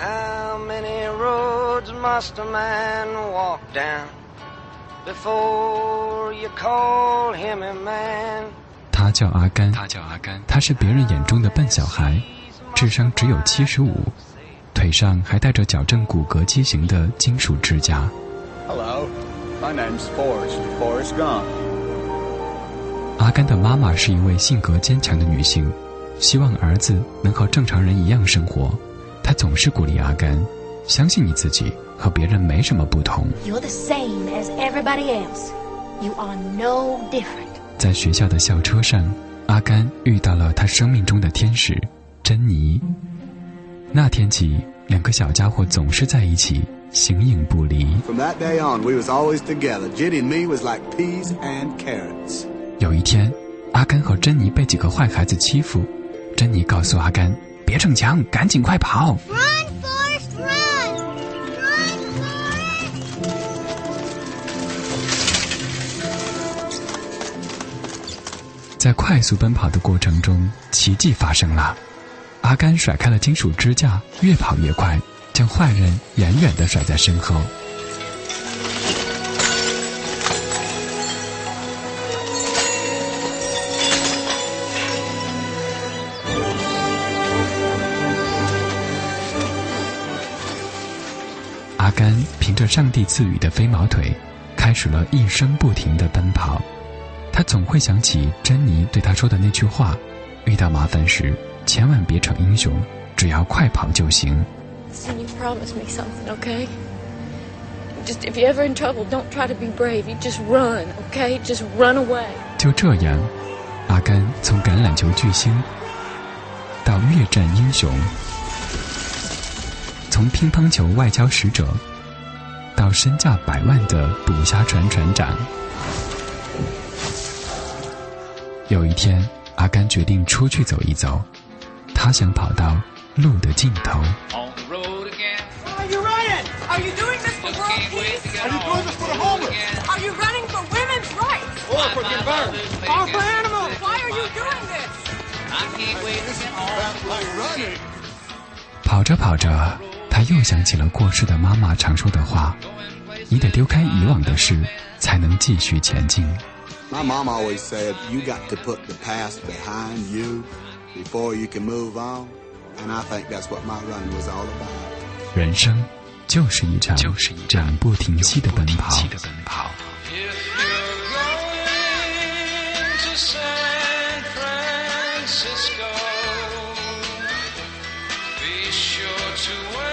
How many roads must a man walk down before you call him a man? 他叫阿甘，他叫阿甘，他是别人眼中的笨小孩，智商只有七十五，腿上还带着矫正骨骼畸形的金属支架。Hello, my name's Forrest. Forrest Gump. 阿甘的妈妈是一位性格坚强的女性，希望儿子能和正常人一样生活。她总是鼓励阿甘：“相信你自己，和别人没什么不同。” You're the same as everybody else. You are no different. 在学校的校车上，阿甘遇到了他生命中的天使珍妮。那天起，两个小家伙总是在一起，形影不离。From that day on, we was always together. Jenny and me was like peas and carrots. 有一天，阿甘和珍妮被几个坏孩子欺负，珍妮告诉阿甘：“别逞强，赶紧快跑！” Run, Forrest, run! Run, Forrest! 在快速奔跑的过程中，奇迹发生了。阿甘甩开了金属支架，越跑越快，将坏人远远地甩在身后。阿甘凭着上帝赐予的飞毛腿，开始了一生不停的奔跑。他总会想起珍妮对他说的那句话：“遇到麻烦时，千万别逞英雄，只要快跑就行。Listen, you promise me something, okay? Just if you're ever in trouble, don't try to be brave. You just run, okay? Just run away. ”就这样，阿甘从橄榄球巨星到越战英雄，从乒乓球外交使者到身价百万的捕虾船船长。有一天，阿甘决定出去走一走，他想跑到路的尽头。跑着跑着。他又想起了过世的妈妈常说的话：“你得丢开以往的事，才能继续前进。My mom always said, you got to put the past behind you before you can move on. And I think that's what my run was all about. 人生就是一场就是一场永不停息的奔跑。Francisco, be sure to